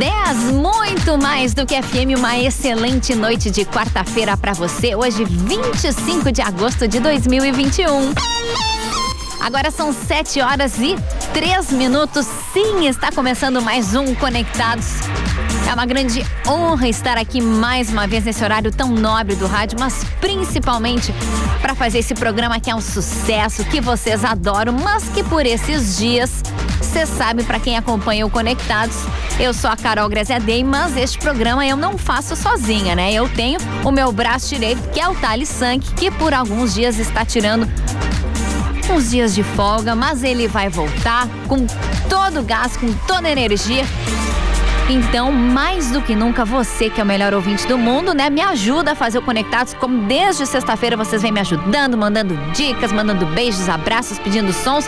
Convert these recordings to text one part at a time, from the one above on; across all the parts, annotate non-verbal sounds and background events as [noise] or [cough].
10, muito mais do que FM, uma excelente noite de quarta-feira para você, hoje 25 de agosto de 2021. Agora são 7 horas e 3 minutos. Sim, está começando mais um Conectados. É uma grande honra estar aqui mais uma vez nesse horário tão nobre do rádio, mas principalmente para fazer esse programa que é um sucesso, que vocês adoram, mas que por esses dias você sabe, para quem acompanha o Conectados, eu sou a Carol Graziadei, mas este programa eu não faço sozinha, né? Eu tenho o meu braço direito, que é o Thales Sank, que por alguns dias está tirando uns dias de folga, mas ele vai voltar com todo o gás, com toda a energia. Então, mais do que nunca, você que é o melhor ouvinte do mundo, né? Me ajuda a fazer o Conectados, como desde sexta-feira vocês vêm me ajudando, mandando dicas, mandando beijos, abraços, pedindo sons.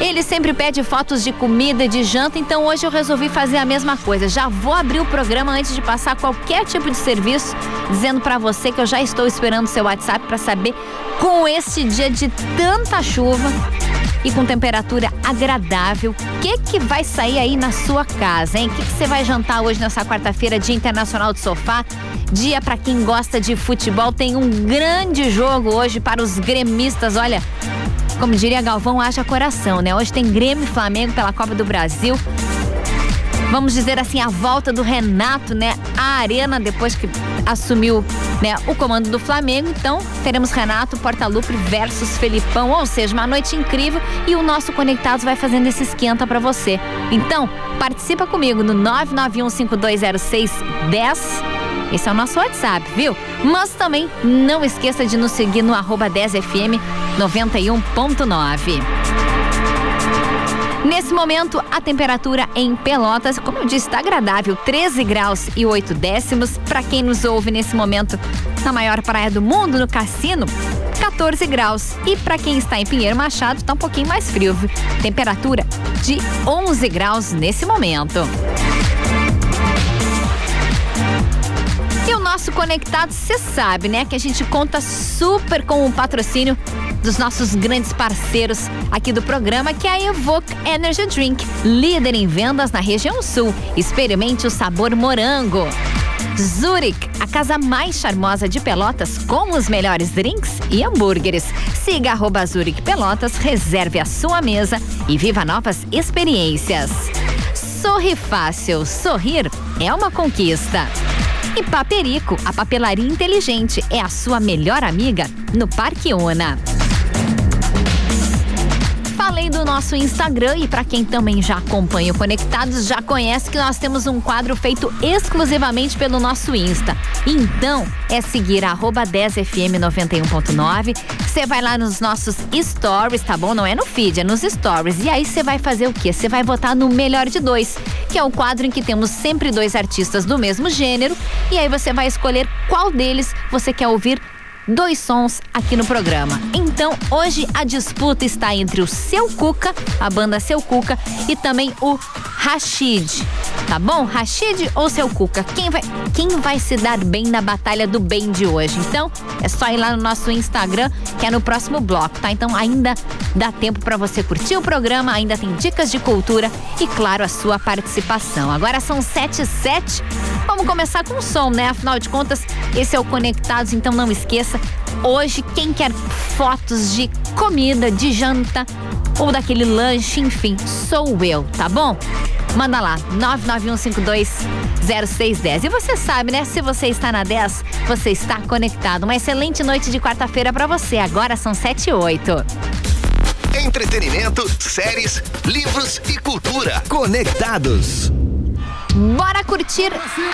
Ele sempre pede fotos de comida e de janta, então hoje eu resolvi fazer a mesma coisa. Já vou abrir o programa antes de passar qualquer tipo de serviço, dizendo para você que eu já estou esperando seu WhatsApp para saber com esse dia de tanta chuva e com temperatura agradável, o que que vai sair aí na sua casa, hein? O que, que você vai jantar hoje nessa quarta-feira, Dia Internacional do Sofá? Dia para quem gosta de futebol, tem um grande jogo hoje para os gremistas. Olha, como diria Galvão, haja coração, né? Hoje tem Grêmio e Flamengo pela Copa do Brasil. Vamos dizer assim, a volta do Renato, né? A arena depois que assumiu né, o comando do Flamengo. Então, teremos Renato Portaluppi versus Felipão, ou seja, uma noite incrível e o nosso Conectados vai fazendo esse esquenta para você. Então, participa comigo no 991520610 esse é o nosso WhatsApp, viu? Mas também não esqueça de nos seguir no arroba 10fm 91.9. Nesse momento, a temperatura em Pelotas, como eu disse, está agradável, 13 graus e 8 décimos. Para quem nos ouve nesse momento na maior praia do mundo, no Cassino, 14 graus. E para quem está em Pinheiro Machado, está um pouquinho mais frio. Temperatura de 11 graus nesse momento. Nosso conectado, você sabe, né? Que a gente conta super com o patrocínio dos nossos grandes parceiros aqui do programa, que é a Evoque Energy Drink, líder em vendas na região sul. Experimente o sabor morango. Zurich, a casa mais charmosa de Pelotas, com os melhores drinks e hambúrgueres. Siga arroba Zurich Pelotas, reserve a sua mesa e viva novas experiências. Sorri fácil, sorrir é uma conquista. E Paperico, a papelaria inteligente, é a sua melhor amiga no Parque Ona. Falei do nosso Instagram e para quem também já acompanha o Conectados, já conhece que nós temos um quadro feito exclusivamente pelo nosso Insta. Então, é seguir arroba 10fm91.9. Você vai lá nos nossos stories, tá bom? Não é no feed, é nos stories. E aí você vai fazer o quê? Você vai votar no Melhor de Dois, que é o quadro em que temos sempre dois artistas do mesmo gênero. E aí você vai escolher qual deles você quer ouvir dois sons aqui no programa. Então, hoje a disputa está entre o Seu Cuca, a banda Seu Cuca, e também o Rashid. Tá bom? Rashid ou Seu Cuca? Quem vai, quem vai se dar bem na batalha do bem de hoje? Então, é só ir lá no nosso Instagram, que é no próximo bloco, tá? Então, ainda dá tempo para você curtir o programa, ainda tem dicas de cultura e, claro, a sua participação. Agora são 7 e 7. Vamos começar com o som, né? Afinal de contas, esse é o Conectados, então não esqueça Hoje, quem quer fotos de comida, de janta ou daquele lanche, enfim, sou eu, tá bom? Manda lá, 991520610. E você sabe, né? Se você está na 10, você está conectado. Uma excelente noite de quarta-feira para você. Agora são 7 e 8. Entretenimento, séries, livros e cultura. Conectados. Bora curtir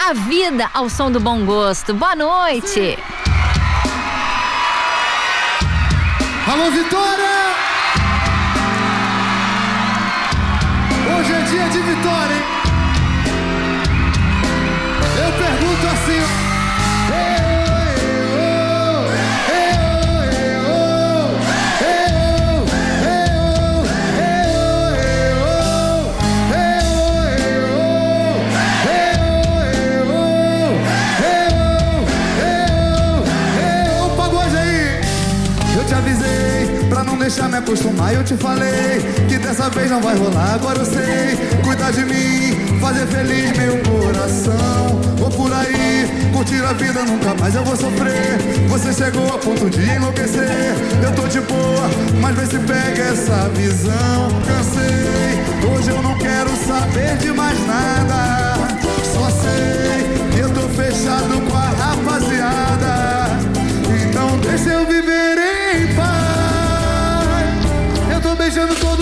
a vida ao som do bom gosto. Boa noite. Alô, Vitória! Hoje é dia de vitória, hein? não deixar me acostumar. Eu te falei que dessa vez não vai rolar. Agora eu sei cuidar de mim, fazer feliz meu coração. Vou por aí, curtir a vida, nunca mais eu vou sofrer. Você chegou a ponto de enlouquecer. Eu tô de boa, mas vê se pega essa visão. Cansei, hoje eu não quero saber de mais nada. Só sei que eu tô fechado com a rapaziada. Então deixa eu vir. beijando todo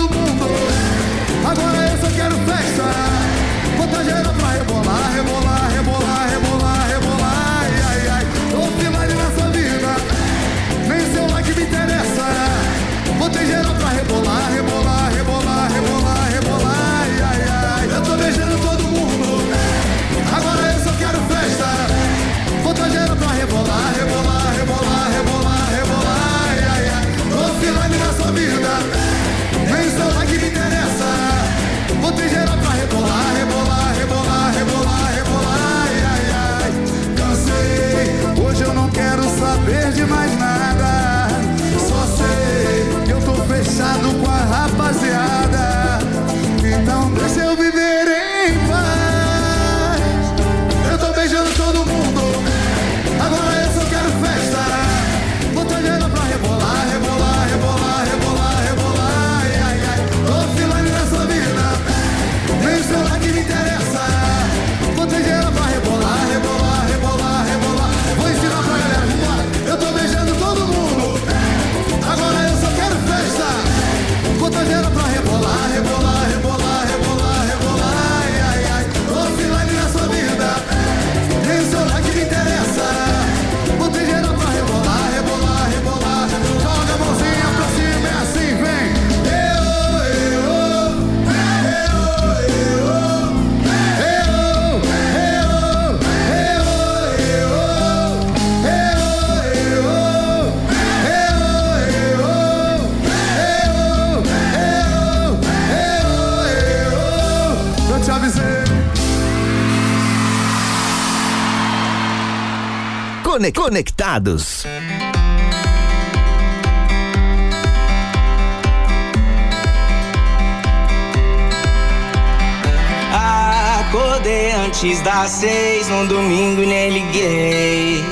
Acordei antes das seis num domingo e nem liguei.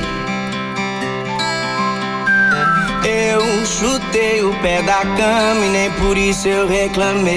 Eu chutei o pé da cama e nem por isso eu reclamei.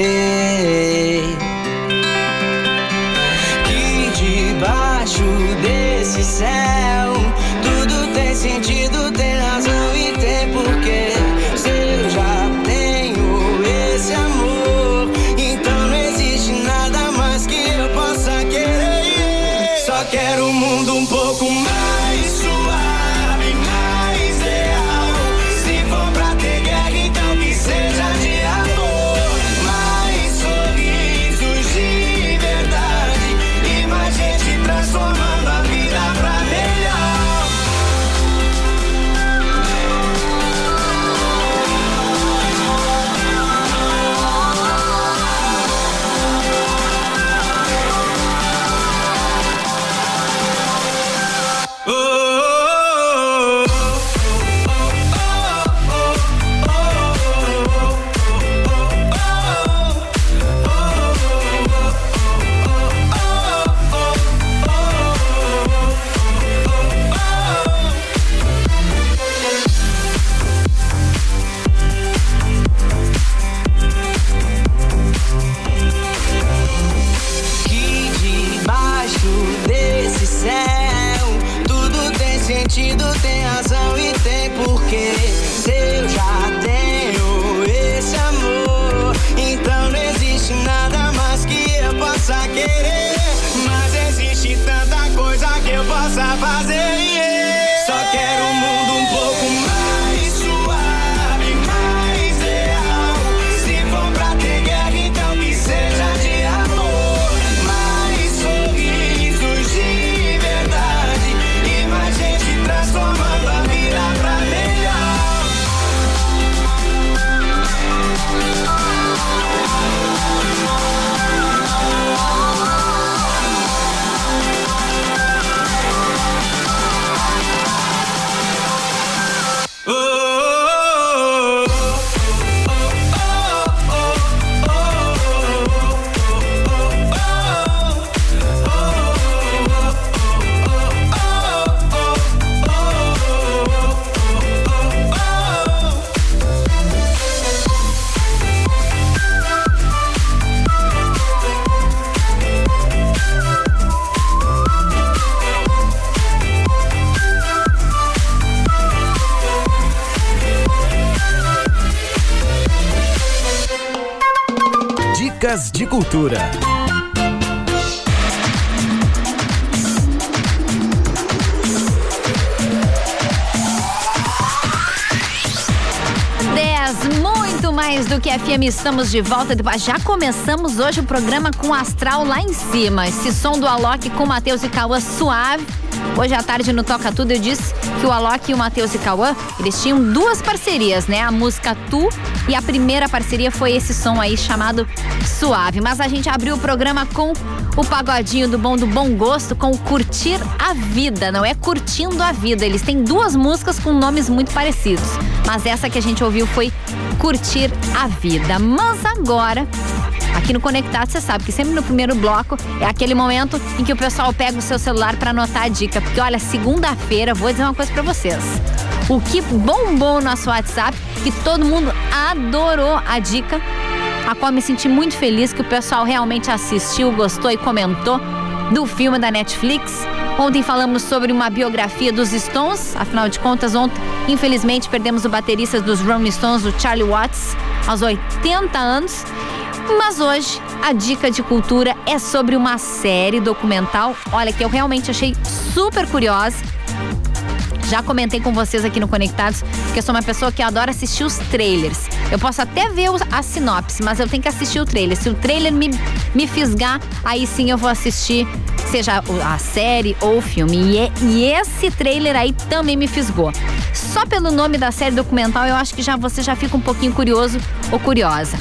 Mais do que FM. Estamos de volta. Já começamos hoje o programa com Astral lá em cima. Esse som do Alok com Matheus e Cauã suave. Hoje à tarde no Toca Tudo eu disse que o Alok e o Matheus e Cauã, eles tinham duas parcerias, né? A música Tu e a primeira parceria foi esse som aí chamado Suave. Mas a gente abriu o programa com o pagodinho do bom do bom gosto com o Curtir a Vida, não é Curtindo a Vida. Eles têm duas músicas com nomes muito parecidos, mas essa que a gente ouviu foi Curtir a Vida. Mas agora Aqui no Conectado, você sabe que sempre no primeiro bloco é aquele momento em que o pessoal pega o seu celular para anotar a dica. Porque olha, segunda-feira, vou dizer uma coisa para vocês. O que bombou no nosso WhatsApp, que todo mundo adorou a dica, a qual me senti muito feliz que o pessoal realmente assistiu, gostou e comentou do filme da Netflix. Ontem falamos sobre uma biografia dos Stones, afinal de contas, ontem, infelizmente, perdemos o baterista dos Rolling Stones, o Charlie Watts, aos 80 anos. Mas hoje a dica de cultura é sobre uma série documental, olha que eu realmente achei super curiosa. Já comentei com vocês aqui no Conectados que eu sou uma pessoa que adora assistir os trailers. Eu posso até ver a sinopse, mas eu tenho que assistir o trailer. Se o trailer me, me fisgar, aí sim eu vou assistir, seja a série ou o filme. E, é, e esse trailer aí também me fisgou. Só pelo nome da série documental, eu acho que já você já fica um pouquinho curioso ou curiosa.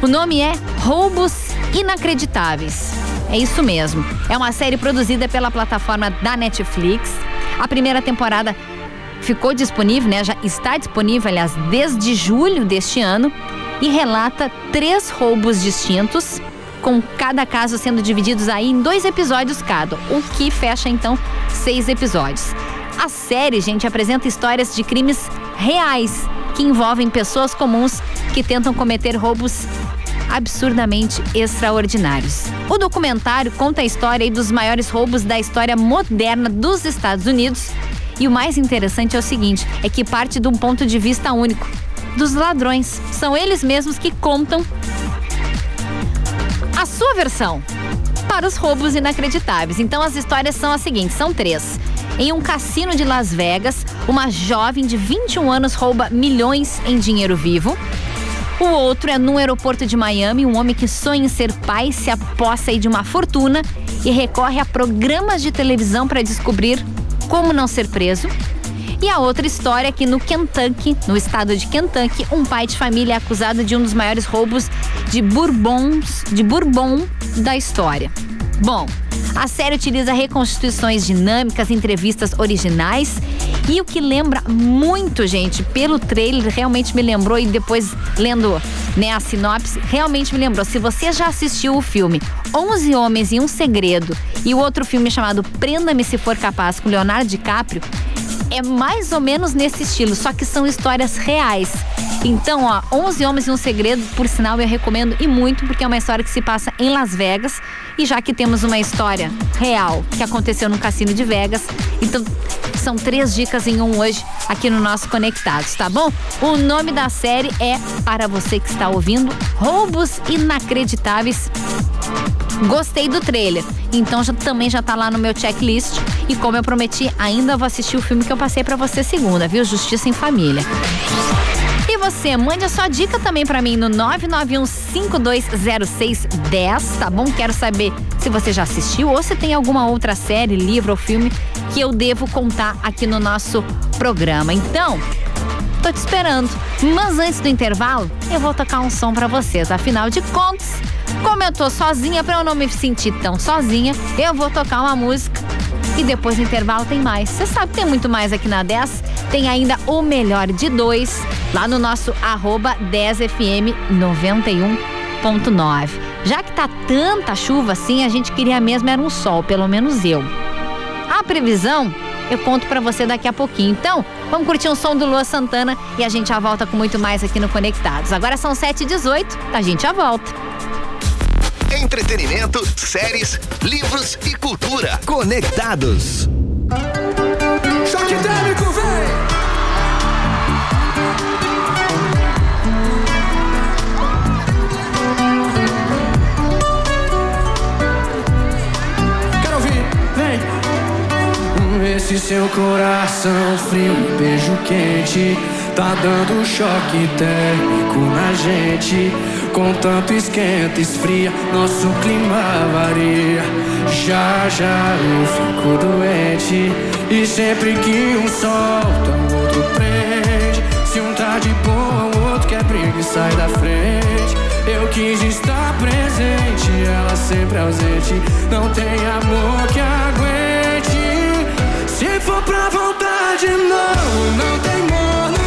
O nome é Roubos Inacreditáveis. É isso mesmo. É uma série produzida pela plataforma da Netflix. A primeira temporada ficou disponível, né? Já está disponível, aliás, desde julho deste ano e relata três roubos distintos, com cada caso sendo divididos aí em dois episódios cada, o que fecha então seis episódios. A série, gente, apresenta histórias de crimes reais que envolvem pessoas comuns que tentam cometer roubos absurdamente extraordinários. O documentário conta a história dos maiores roubos da história moderna dos Estados Unidos. E o mais interessante é o seguinte: é que parte de um ponto de vista único dos ladrões. São eles mesmos que contam sua versão para os roubos inacreditáveis. Então as histórias são as seguintes: são três. Em um cassino de Las Vegas, uma jovem de 21 anos rouba milhões em dinheiro vivo. O outro é no aeroporto de Miami, um homem que sonha em ser pai se aposta de uma fortuna e recorre a programas de televisão para descobrir como não ser preso. E a outra história é que no Kentucky, no estado de Kentucky, um pai de família é acusado de um dos maiores roubos de bourbons, de bourbon da história. Bom, a série utiliza reconstituições dinâmicas, entrevistas originais e o que lembra muito, gente, pelo trailer, realmente me lembrou e depois lendo né, a sinopse, realmente me lembrou. Se você já assistiu o filme 11 Homens e um Segredo e o outro filme chamado Prenda-me Se For Capaz com Leonardo DiCaprio, é mais ou menos nesse estilo, só que são histórias reais. Então, ó, 11 Homens e um Segredo, por sinal, eu recomendo e muito, porque é uma história que se passa em Las Vegas. E já que temos uma história real que aconteceu no Cassino de Vegas, então são três dicas em um hoje aqui no nosso Conectados, tá bom? O nome da série é, para você que está ouvindo, Roubos Inacreditáveis Gostei do trailer, então já, também já tá lá no meu checklist. E como eu prometi, ainda vou assistir o filme que eu passei para você segunda, viu? Justiça em Família. E você, mande a sua dica também para mim no 991520610, tá bom? Quero saber se você já assistiu ou se tem alguma outra série, livro ou filme que eu devo contar aqui no nosso programa. Então, tô te esperando. Mas antes do intervalo, eu vou tocar um som para vocês. Afinal de contas, como eu tô sozinha, para eu não me sentir tão sozinha, eu vou tocar uma música e depois no intervalo tem mais. Você sabe que tem muito mais aqui na 10. Tem ainda o melhor de dois lá no nosso arroba 10fm 91.9. Já que tá tanta chuva assim, a gente queria mesmo era um sol, pelo menos eu. A previsão eu conto para você daqui a pouquinho. Então, vamos curtir um som do Lua Santana e a gente já volta com muito mais aqui no Conectados. Agora são 7h18, a gente já volta entretenimento, séries, livros e cultura. Conectados. Choque térmico, vem! Esse seu coração frio, beijo quente tá dando choque térmico na gente. Com tanto esquenta, esfria, nosso clima varia. Já já eu fico doente, e sempre que um solta, o outro prende. Se um tá de boa, o outro quer briga e sai da frente. Eu quis estar presente, ela sempre ausente. Não tem amor que aguente. Se for pra vontade, não, não tem morno.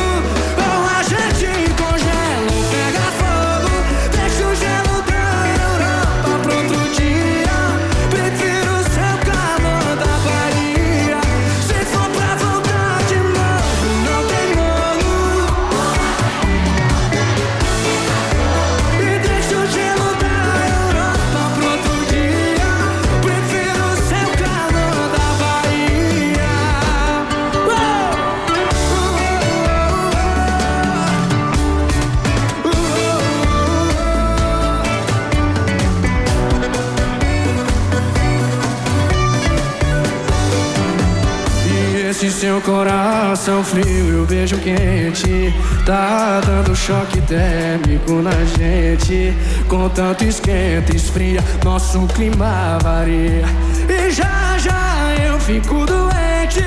Coração frio e o beijo quente. Tá dando choque térmico na gente. Com tanto esquenta, esfria Nosso clima varia. E já já eu fico doente.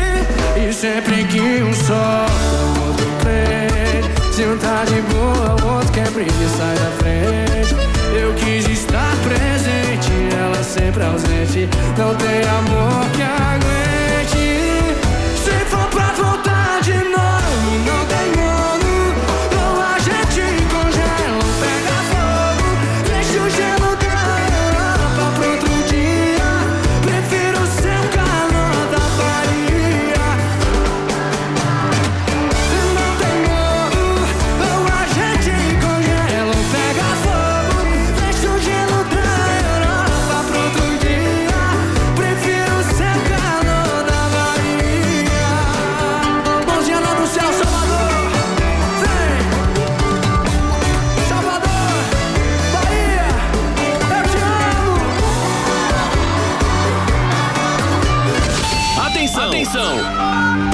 E sempre que um solta, outro prende Se um tá de boa, o outro quer briga e sai da frente. Eu quis estar presente Ela sempre ausente. Não tem amor que aguente pra vontade, não, não Atenção!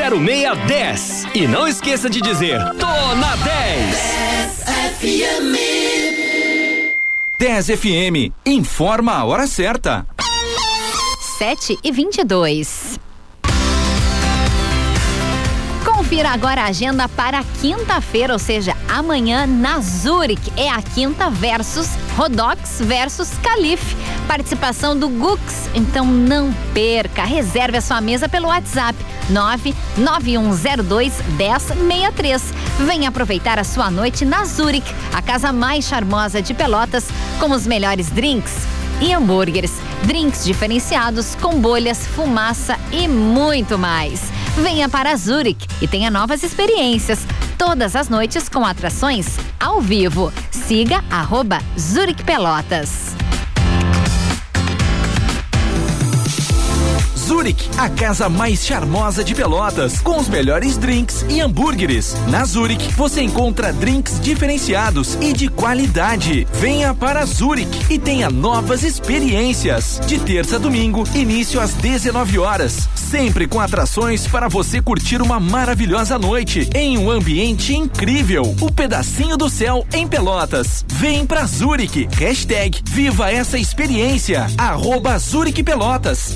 0610. E não esqueça de dizer: Tô na 10. 10 FM. Informa a hora certa. 7 e 22. Confira agora a agenda para quinta-feira, ou seja, amanhã na Zurich. É a quinta versus Rodox versus Calif. Participação do Gux. Então não perca. Reserve a sua mesa pelo WhatsApp 99102 1063. Venha aproveitar a sua noite na Zurich, a casa mais charmosa de Pelotas, com os melhores drinks e hambúrgueres, drinks diferenciados com bolhas, fumaça e muito mais. Venha para Zurich e tenha novas experiências. Todas as noites com atrações ao vivo. Siga arroba Zurich Pelotas. Zurich, a casa mais charmosa de Pelotas, com os melhores drinks e hambúrgueres. Na Zurich, você encontra drinks diferenciados e de qualidade. Venha para Zurich e tenha novas experiências. De terça a domingo, início às 19 horas. Sempre com atrações para você curtir uma maravilhosa noite em um ambiente incrível. O pedacinho do céu em Pelotas. Vem pra Zurich. Hashtag Viva essa experiência. Arroba Zurich Pelotas.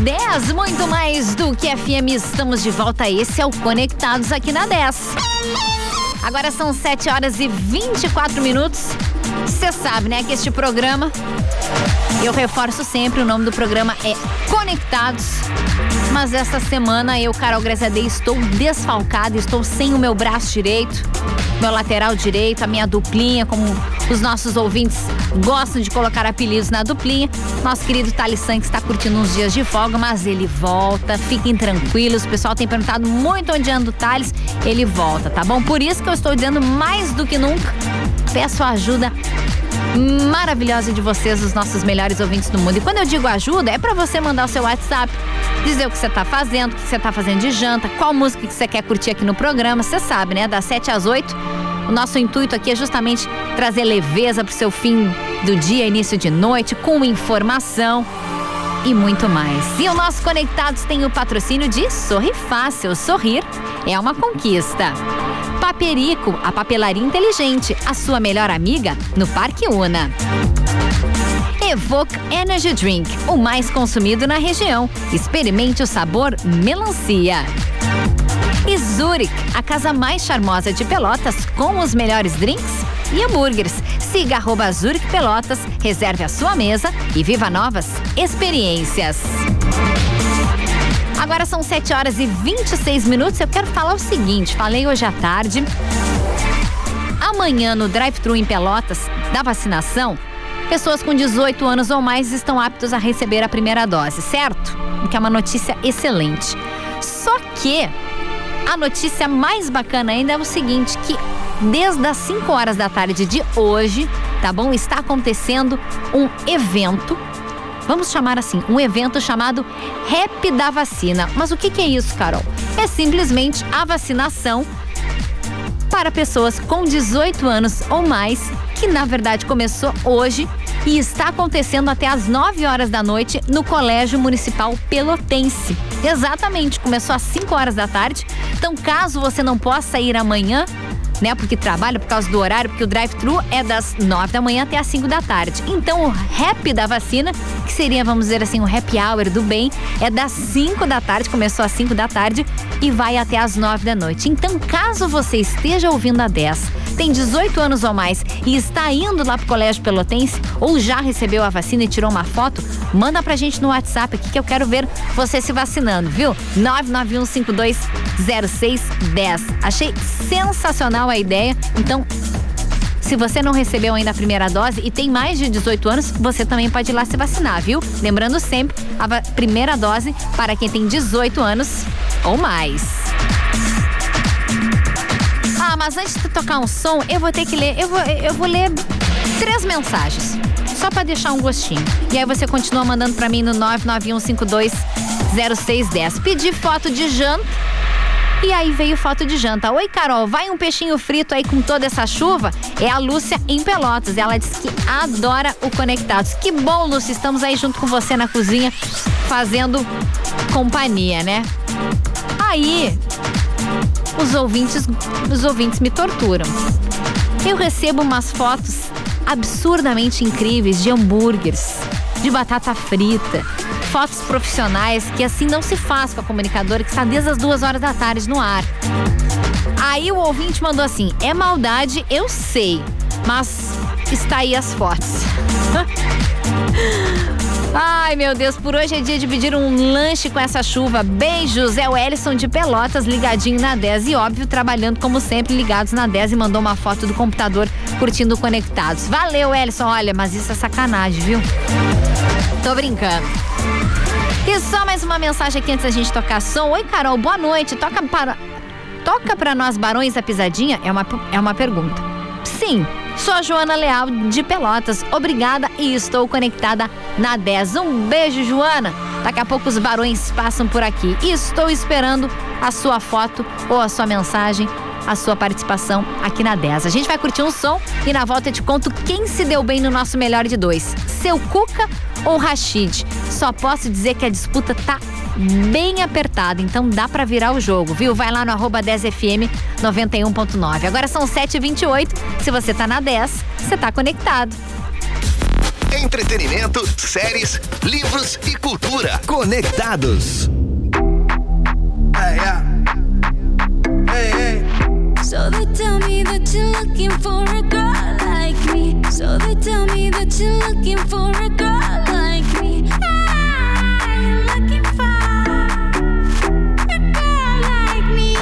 10, muito mais do que FM. Estamos de volta. Esse é o Conectados aqui na 10. Agora são 7 horas e 24 minutos. Você sabe, né, que este programa, eu reforço sempre, o nome do programa é Conectados. Mas essa semana eu, Carol Grazadei, estou desfalcada, estou sem o meu braço direito, meu lateral direito, a minha duplinha, como os nossos ouvintes gostam de colocar apelidos na duplinha. Nosso querido Thales Santos está curtindo uns dias de folga, mas ele volta, fiquem tranquilos. O pessoal tem perguntado muito onde anda o Thales, ele volta, tá bom? Por isso que eu estou dizendo mais do que nunca, peço ajuda maravilhosa de vocês, os nossos melhores ouvintes do mundo. E quando eu digo ajuda, é para você mandar o seu WhatsApp, dizer o que você tá fazendo, o que você tá fazendo de janta, qual música que você quer curtir aqui no programa. Você sabe, né? Das 7 às 8. O nosso intuito aqui é justamente trazer leveza pro seu fim do dia, início de noite, com informação e muito mais. E o nosso Conectados tem o patrocínio de Sorri Fácil. Sorrir é uma conquista. Paperico, a papelaria inteligente, a sua melhor amiga no Parque Una. Evoque Energy Drink, o mais consumido na região. Experimente o sabor melancia. E Zurich, a casa mais charmosa de Pelotas, com os melhores drinks e hambúrgueres. Siga arroba Zurich Pelotas, reserve a sua mesa e viva novas experiências. Agora são 7 horas e 26 minutos. Eu quero falar o seguinte: falei hoje à tarde. Amanhã, no drive-thru em Pelotas, da vacinação, pessoas com 18 anos ou mais estão aptos a receber a primeira dose, certo? O que é uma notícia excelente. Só que a notícia mais bacana ainda é o seguinte: que desde as 5 horas da tarde de hoje, tá bom? Está acontecendo um evento vamos chamar assim, um evento chamado Rap da Vacina. Mas o que, que é isso, Carol? É simplesmente a vacinação para pessoas com 18 anos ou mais, que na verdade começou hoje e está acontecendo até às 9 horas da noite no Colégio Municipal Pelotense. Exatamente, começou às 5 horas da tarde. Então, caso você não possa ir amanhã, né? Porque trabalha por causa do horário, porque o drive-thru é das 9 da manhã até as 5 da tarde. Então, o rap da vacina, que seria, vamos dizer assim, o happy hour do bem, é das 5 da tarde, começou às 5 da tarde e vai até às 9 da noite. Então, caso você esteja ouvindo a 10, tem 18 anos ou mais e está indo lá pro Colégio Pelotense ou já recebeu a vacina e tirou uma foto, manda pra gente no WhatsApp aqui que eu quero ver você se vacinando, viu? 991520610. Achei sensacional a ideia. Então, se você não recebeu ainda a primeira dose e tem mais de 18 anos, você também pode ir lá se vacinar, viu? Lembrando sempre, a primeira dose para quem tem 18 anos ou mais. Ah, mas antes de tocar um som, eu vou ter que ler, eu vou, eu vou ler três mensagens, só para deixar um gostinho. E aí você continua mandando para mim no 991520610. Pedir foto de janta e aí veio foto de janta. Oi, Carol, vai um peixinho frito aí com toda essa chuva? É a Lúcia em Pelotas. Ela disse que adora o Conectados. Que bom, Lúcia, estamos aí junto com você na cozinha, fazendo companhia, né? Aí, os ouvintes, os ouvintes me torturam. Eu recebo umas fotos absurdamente incríveis de hambúrgueres, de batata frita, fotos profissionais que assim não se faz com a comunicadora que está desde as duas horas da tarde no ar. Aí o ouvinte mandou assim: é maldade, eu sei, mas está aí as fotos. [laughs] Ai, meu Deus, por hoje é dia de pedir um lanche com essa chuva. Beijos, é o Ellison de Pelotas, ligadinho na 10 e óbvio, trabalhando como sempre, ligados na 10 e mandou uma foto do computador curtindo conectados. Valeu, Ellison. Olha, mas isso é sacanagem, viu? Tô brincando. E só mais uma mensagem aqui antes da gente tocar som. Oi, Carol, boa noite. Toca para. Toca para nós, Barões da Pisadinha? É uma, é uma pergunta. Sim, sou a Joana Leal de Pelotas. Obrigada e estou conectada na 10. Um beijo, Joana. Daqui a pouco os barões passam por aqui. E estou esperando a sua foto ou a sua mensagem a sua participação aqui na 10. A gente vai curtir um som e na volta eu te conto quem se deu bem no nosso melhor de dois. Seu Cuca ou Rashid? Só posso dizer que a disputa tá bem apertada, então dá para virar o jogo, viu? Vai lá no arroba 10fm 91.9. Agora são 7h28. Se você tá na 10, você tá conectado. entretenimento, séries, livros e cultura. Conectados. Hey, yeah. Hey, hey. So they tell me that you're looking for a girl like me. So they tell me that you're looking for a girl like me. I'm looking for a girl like me.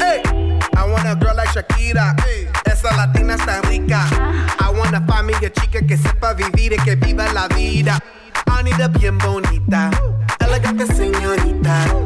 Hey, I want a girl like Shakira. Esa latina está rica. Ah. I wanna find me a chica que sepa vivir y que viva la vida. I need a bien bonita, elegante señorita.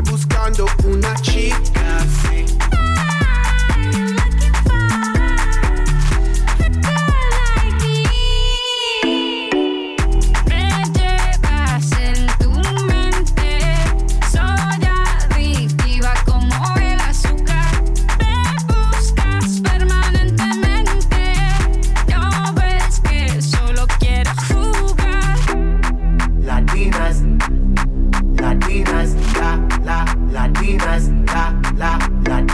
buscando una chica,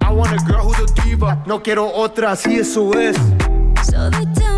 I want a girl who's a diva. No quiero otra, así eso es. So they tell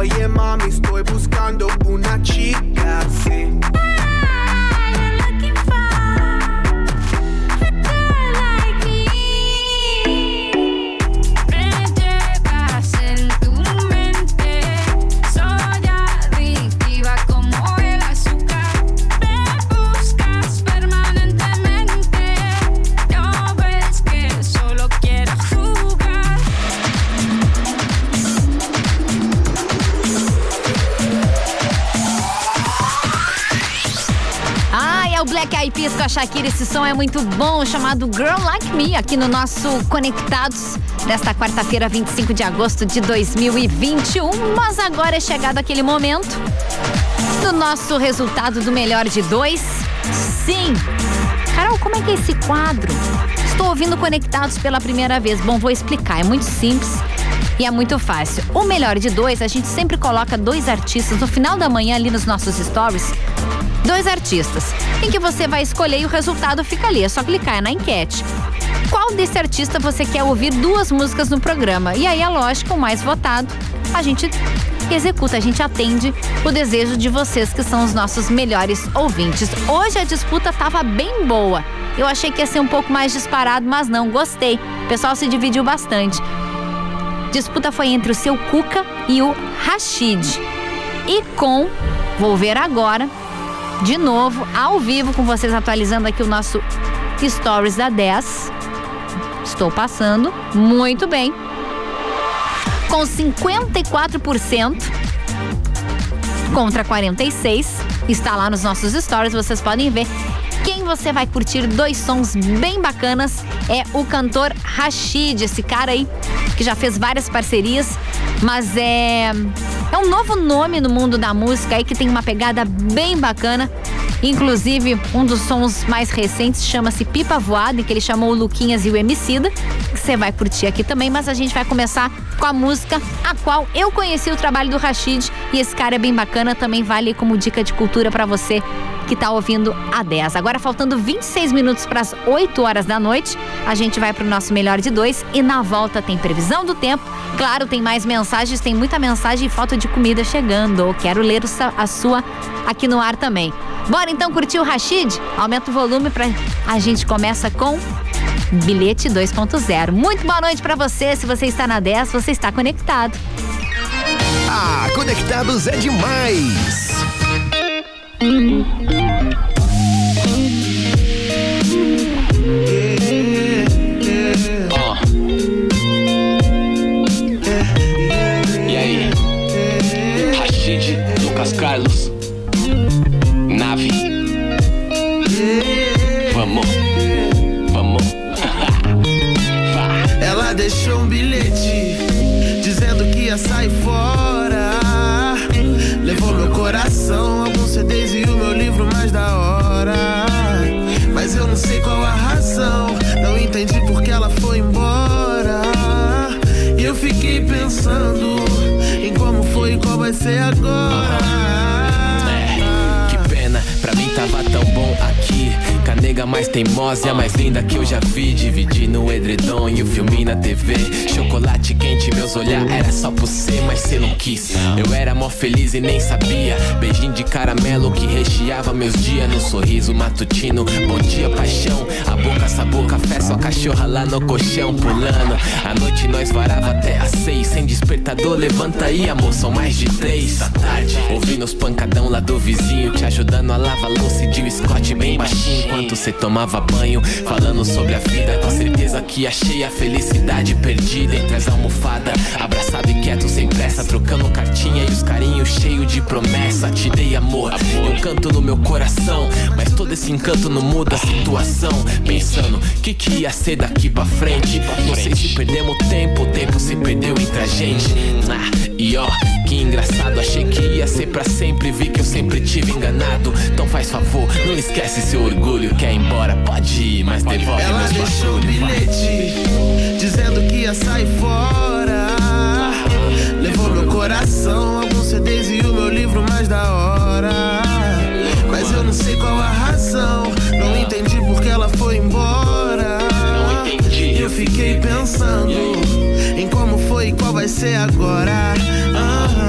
Oye mami, estoy buscando una chica, sí. Peas com a Shakira. Esse som é muito bom, chamado Girl Like Me, aqui no nosso Conectados desta quarta-feira, 25 de agosto de 2021. Mas agora é chegado aquele momento do nosso resultado do melhor de dois. Sim! Carol, como é que é esse quadro? Estou ouvindo Conectados pela primeira vez. Bom, vou explicar. É muito simples. E é muito fácil. O melhor de dois, a gente sempre coloca dois artistas no final da manhã ali nos nossos stories dois artistas, em que você vai escolher e o resultado fica ali. É só clicar na enquete. Qual desse artista você quer ouvir duas músicas no programa? E aí, é lógico, o mais votado, a gente executa, a gente atende o desejo de vocês, que são os nossos melhores ouvintes. Hoje a disputa estava bem boa. Eu achei que ia ser um pouco mais disparado, mas não, gostei. O pessoal se dividiu bastante. Disputa foi entre o seu Cuca e o Rashid. E com, vou ver agora, de novo, ao vivo com vocês, atualizando aqui o nosso Stories da 10. Estou passando muito bem. Com 54% contra 46. Está lá nos nossos stories, vocês podem ver. Quem você vai curtir dois sons bem bacanas é o cantor Rashid, esse cara aí que já fez várias parcerias, mas é é um novo nome no mundo da música aí que tem uma pegada bem bacana. Inclusive, um dos sons mais recentes chama-se Pipa Voada, que ele chamou o Luquinhas e o Emicida, você vai curtir aqui também, mas a gente vai começar com a música a qual eu conheci o trabalho do Rashid e esse cara é bem bacana, também vale como dica de cultura para você que tá ouvindo a 10. Agora faltando 26 minutos para as 8 horas da noite, a gente vai pro nosso melhor de dois e na volta tem previsão do tempo. Claro, tem mais mensagens, tem muita mensagem e foto de comida chegando. Quero ler o a sua aqui no ar também. Bora então curtir o Rashid? Aumenta o volume para a gente começa com Bilhete 2.0. Muito boa noite para você. Se você está na 10, você está conectado. Ah, conectados é demais! E aí? Rashid, Lucas Carlos, sair fora. Levou meu coração, alguns CDs e o meu livro mais da hora. Mas eu não sei qual a razão, não entendi por que ela foi embora. E eu fiquei pensando em como foi e qual vai ser agora. É, que pena, pra mim tava tão bom aqui. A nega mais teimosa e a mais linda que eu já vi. Dividindo o edredom e o filme na TV. Chocolate quente, meus olhar era só por você, mas cê não quis. Eu era mó feliz e nem sabia. Beijinho de caramelo que recheava meus dias. No sorriso matutino, bom dia, paixão. A boca, sabor, café, sua cachorra lá no colchão pulando. A noite nós varava até às seis. Sem despertador, levanta aí, amor, são mais de três da tarde. Ouvindo os pancadão lá do vizinho, te ajudando a lavar louça e de um Scott bem baixinho. Enquanto cê tomava banho, falando sobre a vida. Com certeza que achei a felicidade perdida entre as almofadas. Abraçado e quieto, sem pressa, trocando cartinha e os carinhos cheios de promessa. Te dei amor, e um canto no meu coração. Mas todo esse encanto não muda a situação. Pensando, que que ia ser daqui pra frente? Não sei se perdemos tempo, o tempo se perdeu entre a gente. Ah, e ó, que engraçado, achei que ia ser pra sempre. Vi que eu sempre tive enganado. Então faz favor, não esquece seu orgulho. Quer ir embora? Pode ir, mas devolve Ela meus deixou vai. bilhete dizendo que ia sair fora. Levou meu coração, alguns CDs e o meu livro mais da hora. Mas eu não sei qual a razão, não entendi por que ela foi embora. Entendi. Eu fiquei pensando em como foi e qual vai ser agora. Aham.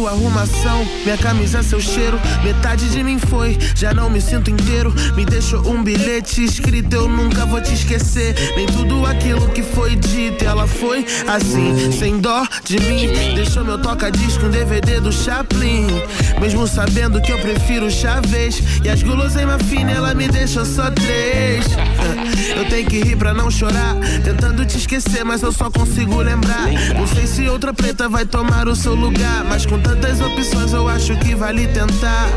Sua arrumação, minha camisa, seu cheiro. Metade de mim foi, já não me sinto inteiro. Me deixou um bilhete escrito, eu nunca vou te esquecer. Nem tudo aquilo que foi dito, ela foi assim, sem dó de mim. Deixou meu toca-disco, um DVD do Chaplin. Mesmo sabendo que eu prefiro Chaves. E as guloseimas finas, ela me deixou só três. [laughs] Eu tenho que rir pra não chorar. Tentando te esquecer, mas eu só consigo lembrar. Não sei se outra preta vai tomar o seu lugar. Mas com tantas opções, eu acho que vale tentar.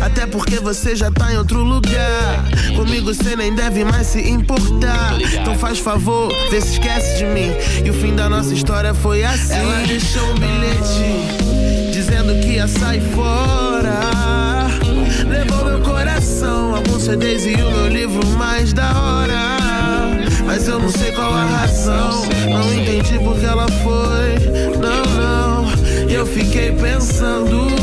Até porque você já tá em outro lugar. Comigo você nem deve mais se importar. Então faz favor, vê se esquece de mim. E o fim da nossa história foi assim. Ela deixou um bilhete dizendo que ia sair fora. Levou meu coração, alguns CDs e o meu livro mais da hora. Mas eu não sei qual a razão, não entendi porque ela foi. Fiquei pensando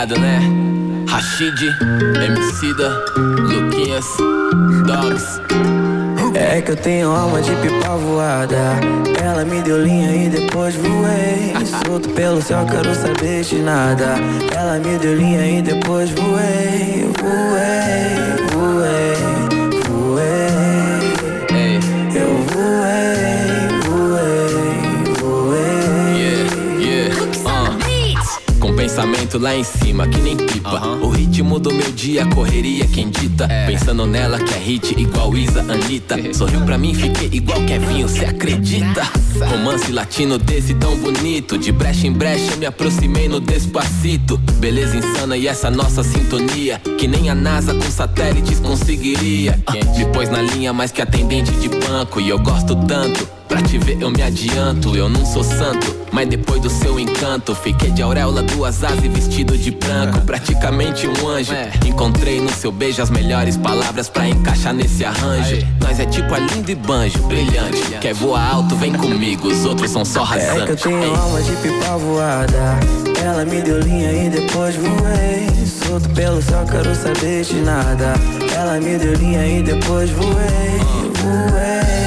ligado, né? Rashid, Emicida, Luquinhas, Dogs. É que eu tenho alma de pipa voada. Ela me deu linha e depois voei. Solto pelo céu, quero saber de nada. Ela me deu linha e depois voei. Voei, voei. Pensamento lá em cima, que nem pipa. O ritmo do meu dia, correria quem dita. Pensando nela que é hit igual Isa, Anitta. [laughs] Sorriu pra mim, fiquei igual Kevinho, cê acredita? Romance latino desse tão bonito. De brecha em brecha, me aproximei no despacito. Beleza insana e essa nossa sintonia. Que nem a NASA com satélites conseguiria. Me pôs na linha mais que atendente de banco. E eu gosto tanto. Pra te ver eu me adianto, eu não sou santo. Mas depois do seu encanto, fiquei de auréola, duas asas e vestido de branco. Praticamente um anjo. Encontrei no seu beijo as melhores palavras pra encaixar nesse arranjo. Nós é tipo a lindo e banjo, brilhante. Quer voar alto, vem comigo, os outros são só É que eu tenho Ei. alma de pipa voada. Ela me deu linha e depois voei. Solto pelo céu, quero saber de nada. Ela me deu linha e depois. Voei, voei,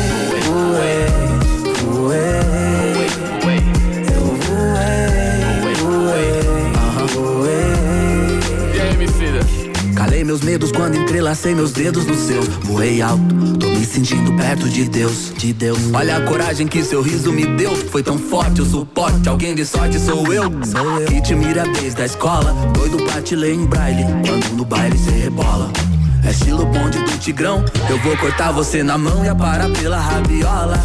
Calei meus medos quando entrelacei meus dedos no seu. Voei alto, tô me sentindo perto de Deus, de Deus. Olha a coragem que seu riso me deu. Foi tão forte o suporte, alguém de sorte sou eu. Que te mira desde a escola, doido pra te ler em braille. Quando no baile cê rebola. É estilo bonde do tigrão. Eu vou cortar você na mão e a parar pela rabiola.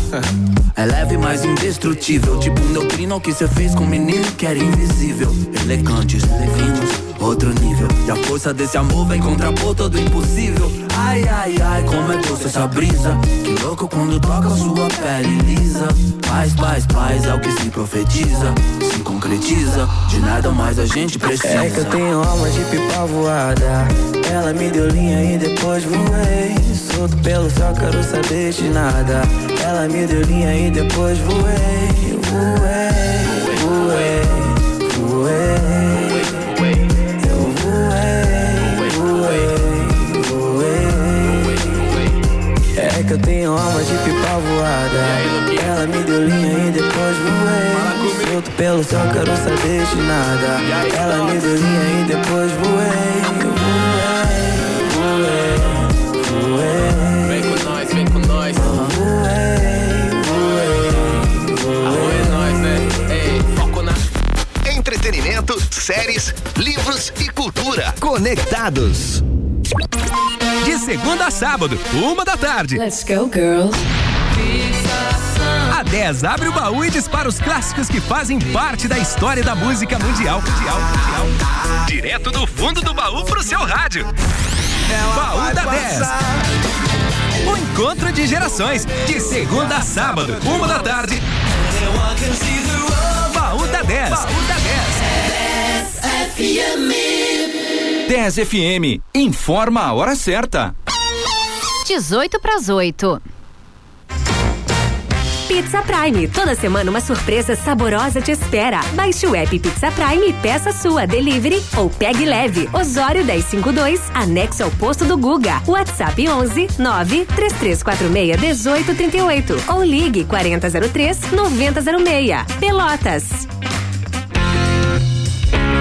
É leve, mas indestrutível. Tipo um neutrino que cê fez com um menino que era invisível. Elegantes, finos, outro nível. E a força desse amor vem contrapor todo o impossível. Ai, ai, ai, como é doce essa brisa. Que louco quando toca sua pele lisa. Paz, paz, paz é o que se profetiza. Se concretiza, de nada mais a gente precisa. É que eu tenho alma de pipa voada. Ela me deu linha e depois voei. Solto pelo céu, quero saber de nada. Ela me deu linha e depois voei. Voei, voei, voei. Eu voei, voei, voei. É que eu tenho alma de pipa voada. Ela me deu linha e depois voei. Solto pelo céu, quero saber de nada. Ela me deu linha e depois voei. Voei, séries, livros e cultura. Conectados. De segunda a sábado, uma da tarde. Let's go, girls. A 10 abre o baú e dispara os clássicos que fazem parte da história da música mundial. mundial, mundial. Direto do fundo do baú pro seu rádio. baú da 10. O encontro de gerações, de segunda a sábado, uma da tarde. Baú da 10. Baú da 10. 10 FM. Informa a hora certa. 18 para as 8. Pizza Prime. Toda semana uma surpresa saborosa te espera. Baixe o app Pizza Prime e peça sua delivery ou pegue leve. Osório 1052, anexo ao posto do Guga. WhatsApp 11 9 3346 1838 ou ligue 4003 9006. Pelotas.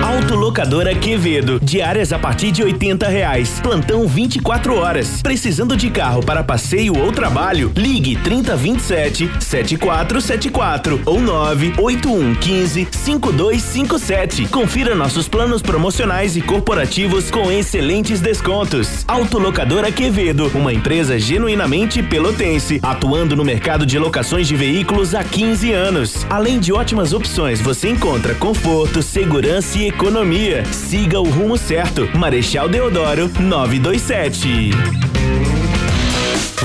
Autolocadora Quevedo. Diárias a partir de 80 reais. Plantão 24 horas. Precisando de carro para passeio ou trabalho? Ligue 3027 7474 ou 98115 5257. Confira nossos planos promocionais e corporativos com excelentes descontos. Autolocadora Quevedo, uma empresa genuinamente pelotense, atuando no mercado de locações de veículos há 15 anos. Além de ótimas opções, você encontra conforto, segurança e economia. Siga o rumo certo. Marechal Deodoro 927.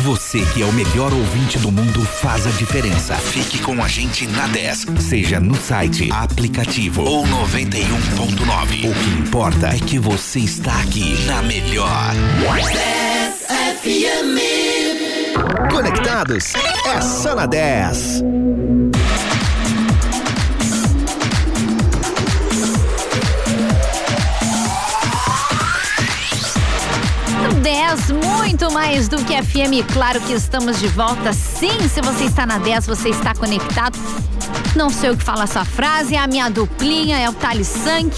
Você que é o melhor ouvinte do mundo faz a diferença. Fique com a gente na 10, seja no site, aplicativo ou 91.9. O que importa é que você está aqui na melhor. Conectados é só na 10. 10, muito mais do que FM. Claro que estamos de volta. Sim, se você está na 10, você está conectado. Não sei o que fala essa frase, é a minha duplinha, é o Thales Sank,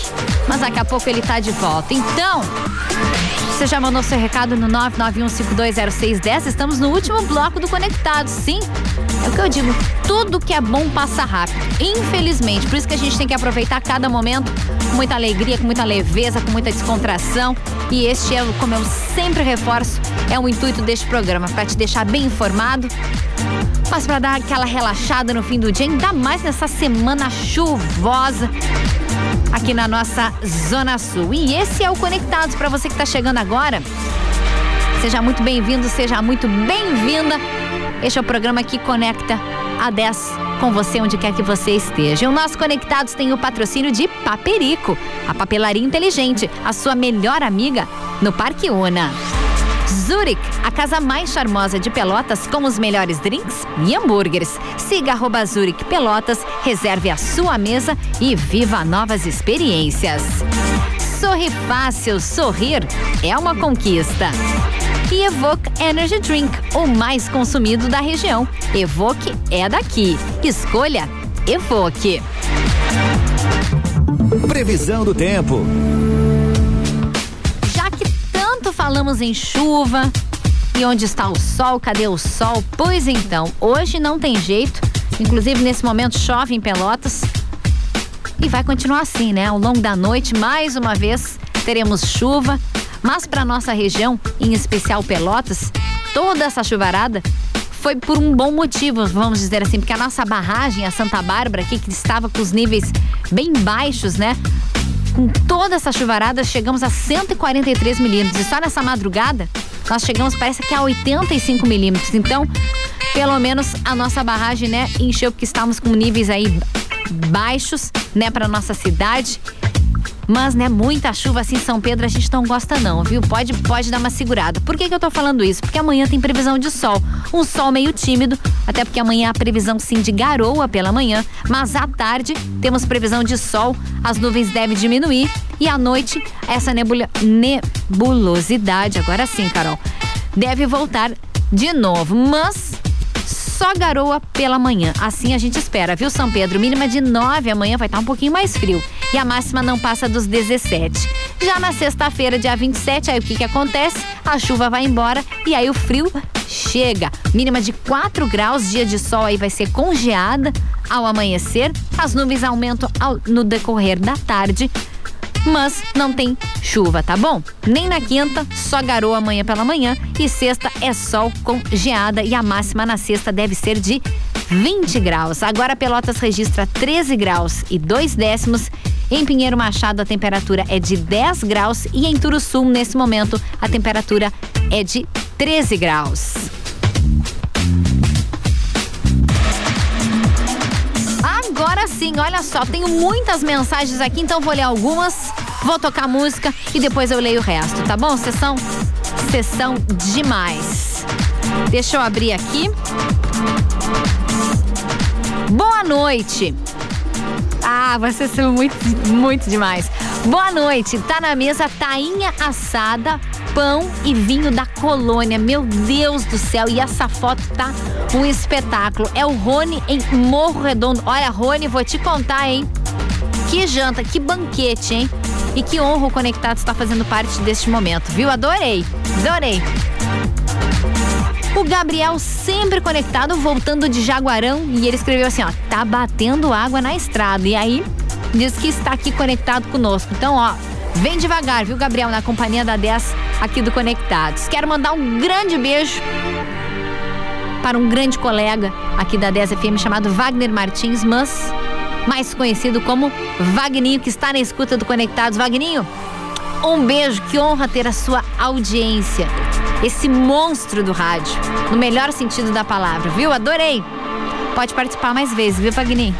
mas daqui a pouco ele tá de volta. Então, você já mandou seu recado no 991520610. Estamos no último bloco do Conectado. Sim, é o que eu digo. Tudo que é bom passa rápido. Infelizmente. Por isso que a gente tem que aproveitar cada momento com muita alegria, com muita leveza, com muita descontração. E este é, como eu sempre reforço, é o intuito deste programa, para te deixar bem informado, mas para dar aquela relaxada no fim do dia, ainda mais nessa semana chuvosa aqui na nossa Zona Sul. E esse é o Conectados para você que está chegando agora. Seja muito bem-vindo, seja muito bem-vinda. Este é o programa que conecta a 10 com você onde quer que você esteja. O nosso Conectados tem o patrocínio de Paperico, a papelaria inteligente, a sua melhor amiga no Parque Una. Zurich, a casa mais charmosa de Pelotas com os melhores drinks e hambúrgueres. Siga Zurich Pelotas, reserve a sua mesa e viva novas experiências. Sorri fácil, sorrir é uma conquista. E Evoque Energy Drink, o mais consumido da região. Evoque é daqui. Escolha Evoque. Previsão do tempo. Já que tanto falamos em chuva e onde está o sol, cadê o sol? Pois então, hoje não tem jeito. Inclusive nesse momento chove em Pelotas. E vai continuar assim, né? Ao longo da noite, mais uma vez, teremos chuva. Mas para nossa região, em especial Pelotas, toda essa chuvarada foi por um bom motivo, vamos dizer assim, porque a nossa barragem, a Santa Bárbara, aqui que estava com os níveis bem baixos, né? Com toda essa chuvarada, chegamos a 143 milímetros. E só nessa madrugada, nós chegamos, parece que a 85 milímetros. Então, pelo menos a nossa barragem, né, encheu, porque estávamos com níveis aí baixos, né, para nossa cidade. Mas, né, muita chuva assim em São Pedro a gente não gosta não, viu? Pode, pode dar uma segurada. Por que que eu tô falando isso? Porque amanhã tem previsão de sol. Um sol meio tímido, até porque amanhã há previsão sim de garoa pela manhã, mas à tarde temos previsão de sol, as nuvens devem diminuir e à noite essa nebula, nebulosidade, agora sim, Carol, deve voltar de novo, mas só garoa pela manhã. Assim a gente espera, viu, São Pedro? Mínima de 9 amanhã vai estar um pouquinho mais frio. E a máxima não passa dos 17. Já na sexta-feira, dia 27, aí o que que acontece? A chuva vai embora e aí o frio chega. Mínima de 4 graus, dia de sol aí vai ser congeada ao amanhecer. As nuvens aumentam ao- no decorrer da tarde mas não tem chuva, tá bom? Nem na quinta, só garoa amanhã pela manhã e sexta é sol com geada e a máxima na sexta deve ser de 20 graus. Agora Pelotas registra 13 graus e 2 décimos. Em Pinheiro Machado a temperatura é de 10 graus e em Turuçu nesse momento a temperatura é de 13 graus. Sim, olha só, tenho muitas mensagens aqui, então vou ler algumas, vou tocar música e depois eu leio o resto, tá bom? Sessão, sessão demais. Deixa eu abrir aqui. Boa noite. Ah, você ser muito, muito demais. Boa noite. Tá na mesa tainha assada, pão e vinho da colônia. Meu Deus do céu. E essa foto tá um espetáculo. É o Rony em Morro Redondo. Olha, Rony, vou te contar, hein? Que janta, que banquete, hein? E que honra o Conectado está fazendo parte deste momento, viu? Adorei, adorei. O Gabriel sempre conectado, voltando de Jaguarão, e ele escreveu assim, ó, tá batendo água na estrada. E aí, diz que está aqui conectado conosco. Então, ó, vem devagar, viu, Gabriel, na companhia da 10 aqui do Conectados. Quero mandar um grande beijo para um grande colega aqui da 10 FM chamado Wagner Martins, mas mais conhecido como Vagninho, que está na escuta do Conectados. Vagninho, um beijo, que honra ter a sua audiência. Esse monstro do rádio, no melhor sentido da palavra, viu? Adorei. Pode participar mais vezes, viu, Vagninho?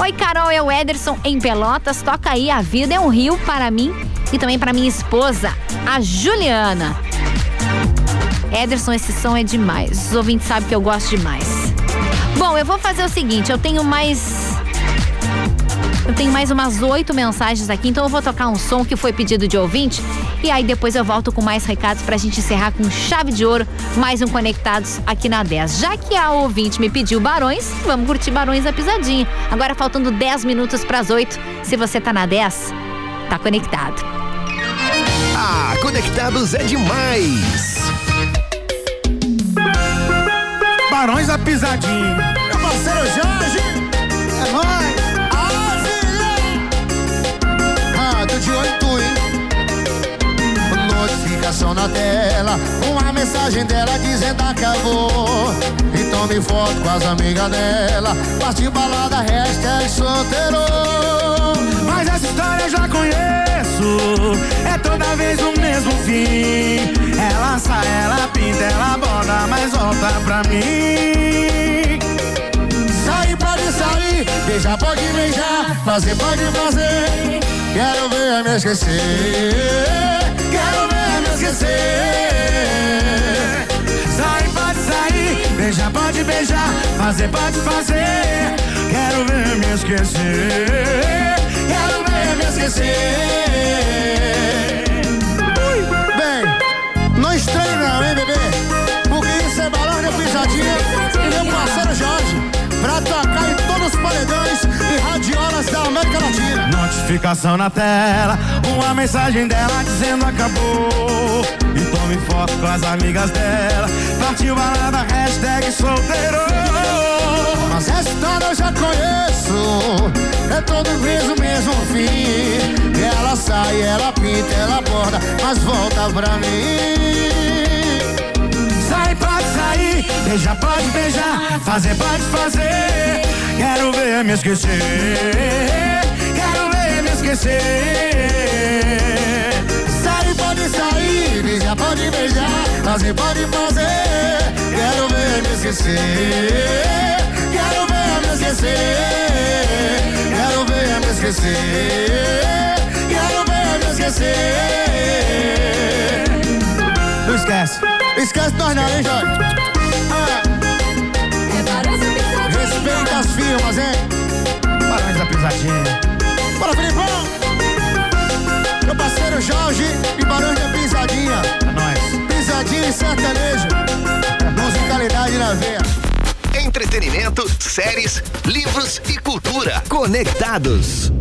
Oi, Carol, é o Ederson em Pelotas. Toca aí, a vida é um rio para mim e também para minha esposa, a Juliana. Ederson, esse som é demais. Os ouvintes sabem que eu gosto demais. Bom, eu vou fazer o seguinte, eu tenho mais Eu tenho mais umas oito mensagens aqui, então eu vou tocar um som que foi pedido de ouvinte. E aí depois eu volto com mais recados pra gente encerrar com chave de ouro, mais um Conectados aqui na 10. Já que a ouvinte me pediu Barões, vamos curtir Barões da Pisadinha. Agora faltando 10 minutos pras 8. Se você tá na 10, tá conectado. Ah, Conectados é demais. Barões da Pisadinha. Meu parceiro Jorge, é nóis. Notificação na tela, uma mensagem dela dizendo acabou. Então me foto com as amigas dela, partiu balada, hashtag solteiro. Mas essa história eu já conheço, é toda vez o mesmo fim. Ela sai, ela pinta, ela borda, mas volta pra mim. Sair pode sair, beijar pode beijar, fazer pode fazer. Quero ver me esquecer, esquecer. Sair pode sair, beijar pode beijar, fazer pode fazer. Quero ver me esquecer, quero ver me esquecer. Bem, não estranho não, hein, bebê? Porque isso é balão de pisadinha e meu parceiro Jorge, pra tocar em todos os paredões e radiolas da América Latina. Notificação na tela, uma mensagem dela dizendo acabou. E tome foto com as amigas dela, partiu balada, hashtag solteiro. Mas essa história eu já conheço, é todo vez o mesmo fim. Ela sai, ela pinta, ela borda, mas volta pra mim. Sair, beijar, pode beijar, fazer, pode fazer. Quero ver me esquecer, quero ver me esquecer. Sai, pode sair, beijar, pode beijar, fazer, pode fazer. Quero ver me esquecer, quero ver me esquecer. Quero ver me esquecer, quero ver me esquecer. Não esquece. Esquece nós não, hein, Jorge? Hein? Barões da pisadinha. Bora, Filipão! Meu parceiro Jorge e Barões da Pisadinha. É nóis. Pisadinha e sertanejo. Musicalidade na veia. Entretenimento, séries, livros e cultura. Conectados.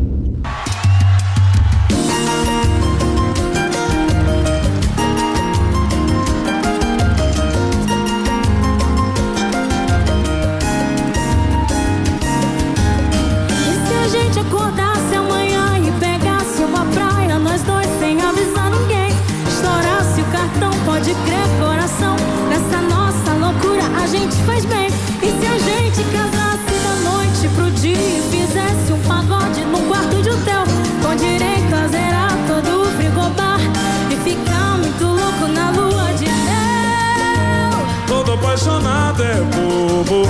Apaixonado é bobo,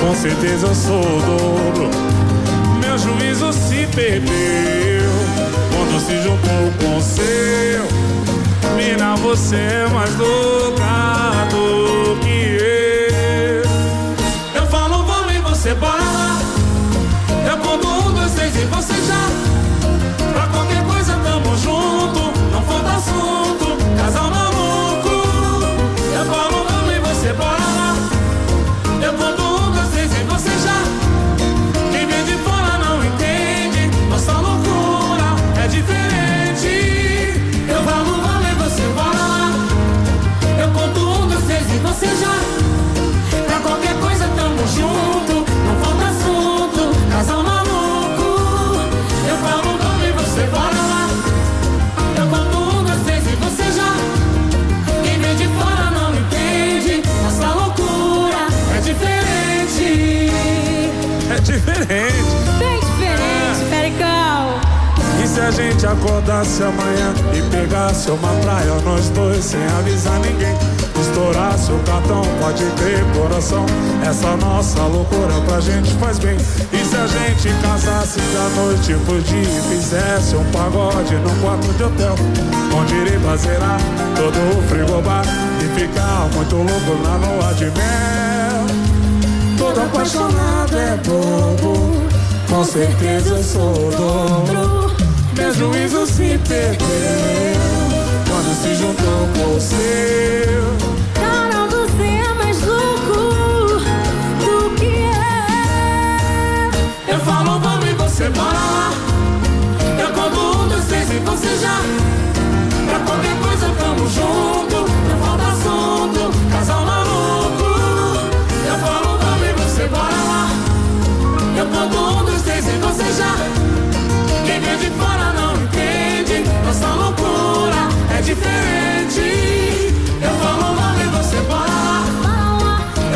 com certeza eu sou dobro. Meu juízo se perdeu quando se juntou com o seu. Mina, você é mais louca do que eu. Eu falo, e você bora lá. Eu conto um, dois, três e você já. Já. Pra qualquer coisa tamo junto, não falta assunto. Casal maluco. Eu falo, vamos e você bora lá. Eu conto um, dois, três e você já. Quem vem de fora não entende. Nossa loucura é diferente. É diferente. Bem diferente, Pericão. E se a gente acordasse amanhã e pegasse uma praia, nós dois sem avisar ninguém? Estourasse o cartão, pode crer, coração. Essa nossa loucura pra gente faz bem. E se a gente casasse da noite pro dia e fizesse um pagode num quarto de hotel? Com direito a zerar todo o frigobar e ficar muito louco na lua de mel. Todo apaixonado é bobo, com certeza eu sou o dono. Meu juízo se perdeu quando se juntou com o seu. Pra qualquer coisa tamo junto. Não falta assunto, casal maluco. Eu falo e você bora lá. Eu conto um, dois, três e você já. Quem vem de fora não entende. Nossa loucura é diferente. Eu falo vamos e você bora lá.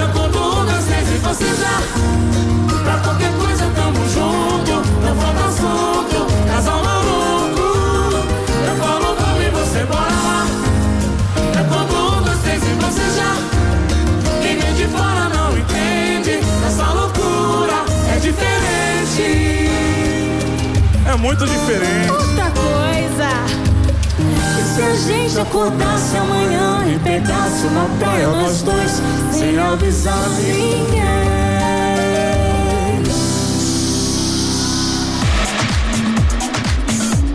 Eu conto um, dois, três e você já. Muito diferente. Outra coisa. E se a gente acordasse amanhã e pegasse uma praia nós dois sem avisar ninguém?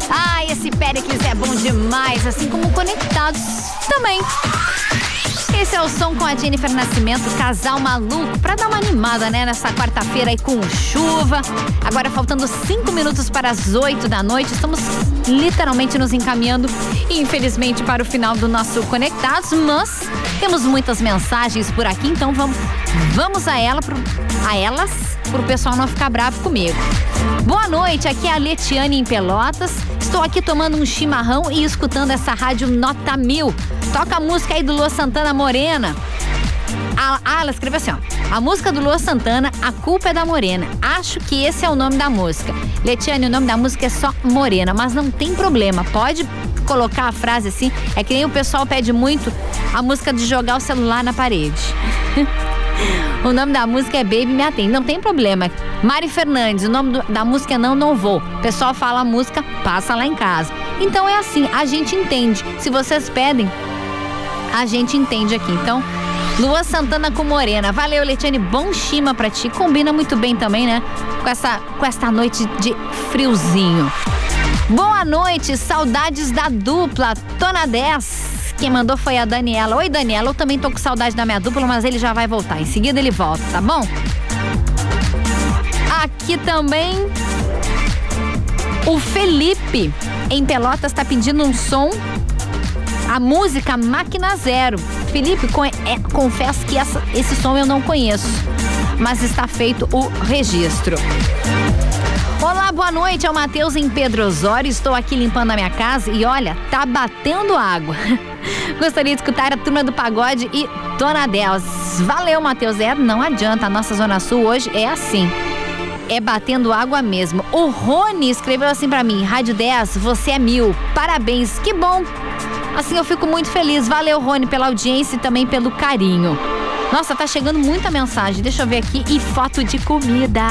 Ah, esse Péricles é bom demais, assim como Conectados também. Esse é o som com a Jennifer Nascimento, casal maluco, pra dar uma animada, né? Nessa quarta-feira aí com chuva. Agora faltando cinco minutos para as oito da noite, estamos literalmente nos encaminhando, infelizmente, para o final do nosso Conectados, mas temos muitas mensagens por aqui, então vamos, vamos a ela, pro, a elas, pro pessoal não ficar bravo comigo. Boa noite, aqui é a Letiane em Pelotas. Estou aqui tomando um chimarrão e escutando essa rádio Nota Mil. Toca a música aí do Lua Santana Morena. Ah, ela escreveu assim, ó. A música do Lua Santana, A Culpa é da Morena. Acho que esse é o nome da música. Letiane, o nome da música é só Morena, mas não tem problema. Pode colocar a frase assim. É que nem o pessoal pede muito a música de jogar o celular na parede. [laughs] O nome da música é Baby Me Atende. Não tem problema. Mari Fernandes, o nome do- da música é Não Não Vou. O pessoal fala a música, passa lá em casa. Então é assim, a gente entende. Se vocês pedem, a gente entende aqui. Então, Lua Santana com Morena. Valeu, Letiane. Bom chima pra ti. Combina muito bem também, né? Com essa, com esta noite de friozinho. Boa noite, saudades da dupla. Tô na 10. Quem mandou foi a Daniela. Oi, Daniela. Eu também tô com saudade da minha dupla, mas ele já vai voltar. Em seguida ele volta, tá bom? Aqui também o Felipe em Pelotas tá pedindo um som. A música Máquina Zero. Felipe, é, confesso que essa- esse som eu não conheço, mas está feito o registro. Olá, boa noite. É o Matheus em Pedro Osório. Estou aqui limpando a minha casa e olha, tá batendo água. [laughs] Gostaria de escutar a turma do pagode e Dona Deus. Valeu, Matheus. É, não adianta. A nossa Zona Sul hoje é assim. É batendo água mesmo. O Rony escreveu assim pra mim: Rádio 10, você é mil. Parabéns, que bom. Assim eu fico muito feliz. Valeu, Rony, pela audiência e também pelo carinho. Nossa, tá chegando muita mensagem. Deixa eu ver aqui. E foto de comida.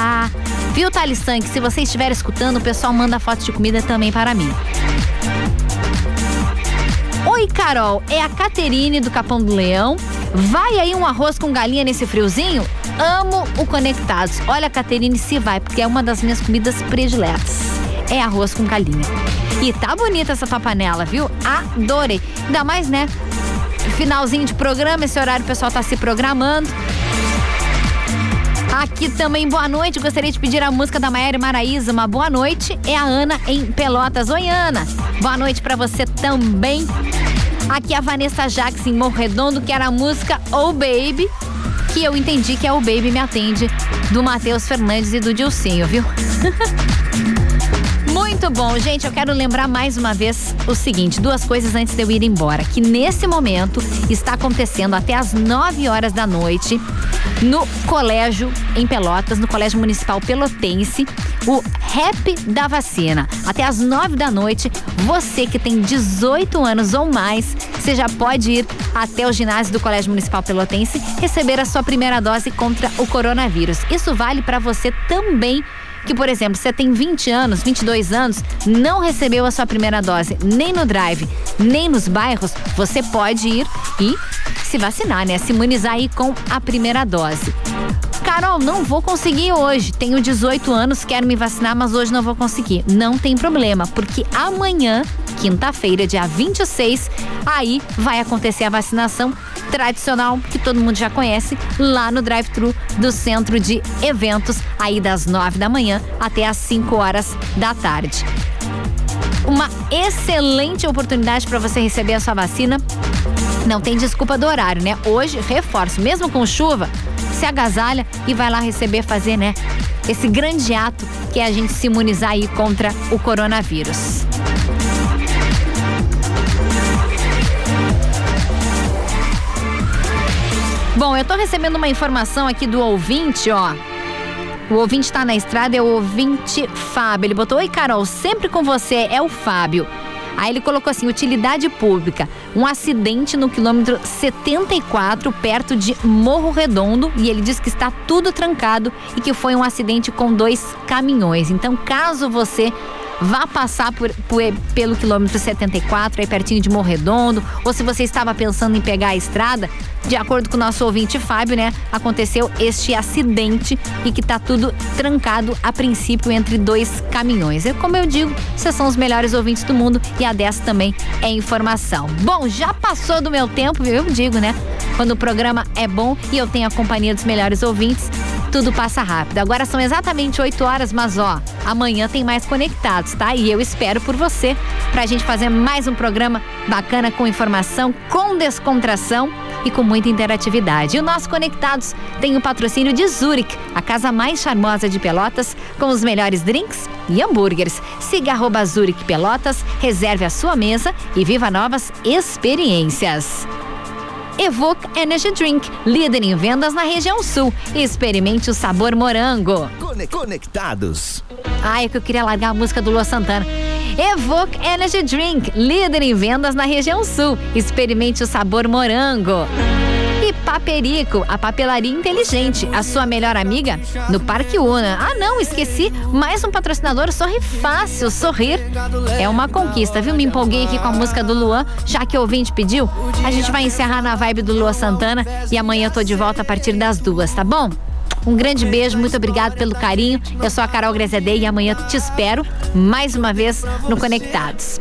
Viu, Thales Sank? Se você estiver escutando, o pessoal manda foto de comida também para mim. Oi, Carol. É a Caterine do Capão do Leão. Vai aí um arroz com galinha nesse friozinho? Amo o Conectados. Olha, Caterine, se vai, porque é uma das minhas comidas prediletas. É arroz com galinha. E tá bonita essa tua panela, viu? Adorei. Ainda mais, né? Finalzinho de programa, esse horário o pessoal tá se programando. Aqui também, boa noite. Gostaria de pedir a música da Maiara Maraíza. Uma boa noite. É a Ana em Pelotas. Oi, Ana. Boa noite pra você também. Aqui a Vanessa Jackson em Morredondo, que era a música Oh Baby, que eu entendi que é o Baby Me Atende, do Matheus Fernandes e do Dilcinho, viu? [laughs] Muito bom, gente. Eu quero lembrar mais uma vez o seguinte: duas coisas antes de eu ir embora. Que nesse momento está acontecendo até às 9 horas da noite no colégio em Pelotas, no Colégio Municipal Pelotense, o Rap da Vacina. Até às 9 da noite, você que tem 18 anos ou mais, você já pode ir até o ginásio do Colégio Municipal Pelotense receber a sua primeira dose contra o coronavírus. Isso vale para você também que, por exemplo, você tem 20 anos, 22 anos, não recebeu a sua primeira dose nem no drive, nem nos bairros, você pode ir e se vacinar, né? Se imunizar aí com a primeira dose. Carol, não vou conseguir hoje. Tenho 18 anos, quero me vacinar, mas hoje não vou conseguir. Não tem problema, porque amanhã, quinta-feira, dia 26, aí vai acontecer a vacinação tradicional que todo mundo já conhece lá no drive-thru do centro de eventos, aí das 9 da manhã até as 5 horas da tarde. Uma excelente oportunidade para você receber a sua vacina. Não tem desculpa do horário, né? Hoje, reforço, mesmo com chuva, se agasalha e vai lá receber, fazer, né? Esse grande ato que é a gente se imunizar aí contra o coronavírus. Bom, eu tô recebendo uma informação aqui do ouvinte, ó. O ouvinte tá na estrada, é o ouvinte Fábio. Ele botou: Oi, Carol, sempre com você, é o Fábio. Aí ele colocou assim: utilidade pública. Um acidente no quilômetro 74, perto de Morro Redondo. E ele diz que está tudo trancado e que foi um acidente com dois caminhões. Então, caso você vá passar por, por- pelo quilômetro 74, aí pertinho de Morro Redondo, ou se você estava pensando em pegar a estrada, de acordo com o nosso ouvinte Fábio, né, aconteceu este acidente e que tá tudo trancado a princípio entre dois caminhões. É como eu digo, vocês são os melhores ouvintes do mundo e a dessa também é informação. Bom, já passou do meu tempo, eu digo, né? Quando o programa é bom e eu tenho a companhia dos melhores ouvintes, tudo passa rápido. Agora são exatamente 8 horas, mas ó, amanhã tem mais conectados, tá? E eu espero por você pra gente fazer mais um programa bacana com informação, com descontração e com muita interatividade. E o nosso Conectados tem o patrocínio de Zurich, a casa mais charmosa de Pelotas, com os melhores drinks e hambúrgueres. Siga arroba Zurich Pelotas, reserve a sua mesa e viva novas experiências. Evoque Energy Drink, líder em vendas na região sul. Experimente o sabor morango. Cone- Conectados. Ai, é que eu queria largar a música do Lua Santana. Evoque Energy Drink, líder em vendas na região sul. Experimente o sabor morango. E Paperico, a papelaria inteligente, a sua melhor amiga no Parque Una. Ah, não, esqueci. Mais um patrocinador, sorri fácil. Sorrir é uma conquista, viu? Me empolguei aqui com a música do Luan, já que o ouvinte pediu. A gente vai encerrar na vibe do Lua Santana e amanhã eu tô de volta a partir das duas, tá bom? Um grande beijo, muito obrigado pelo carinho. Eu sou a Carol Grezedei e amanhã te espero mais uma vez no Conectados.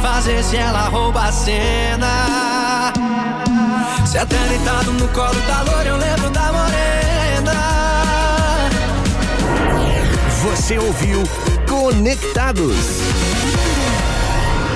fazer se ela rouba a cena. Se até deitado no colo da loura eu lembro da morena. Você ouviu Conectados.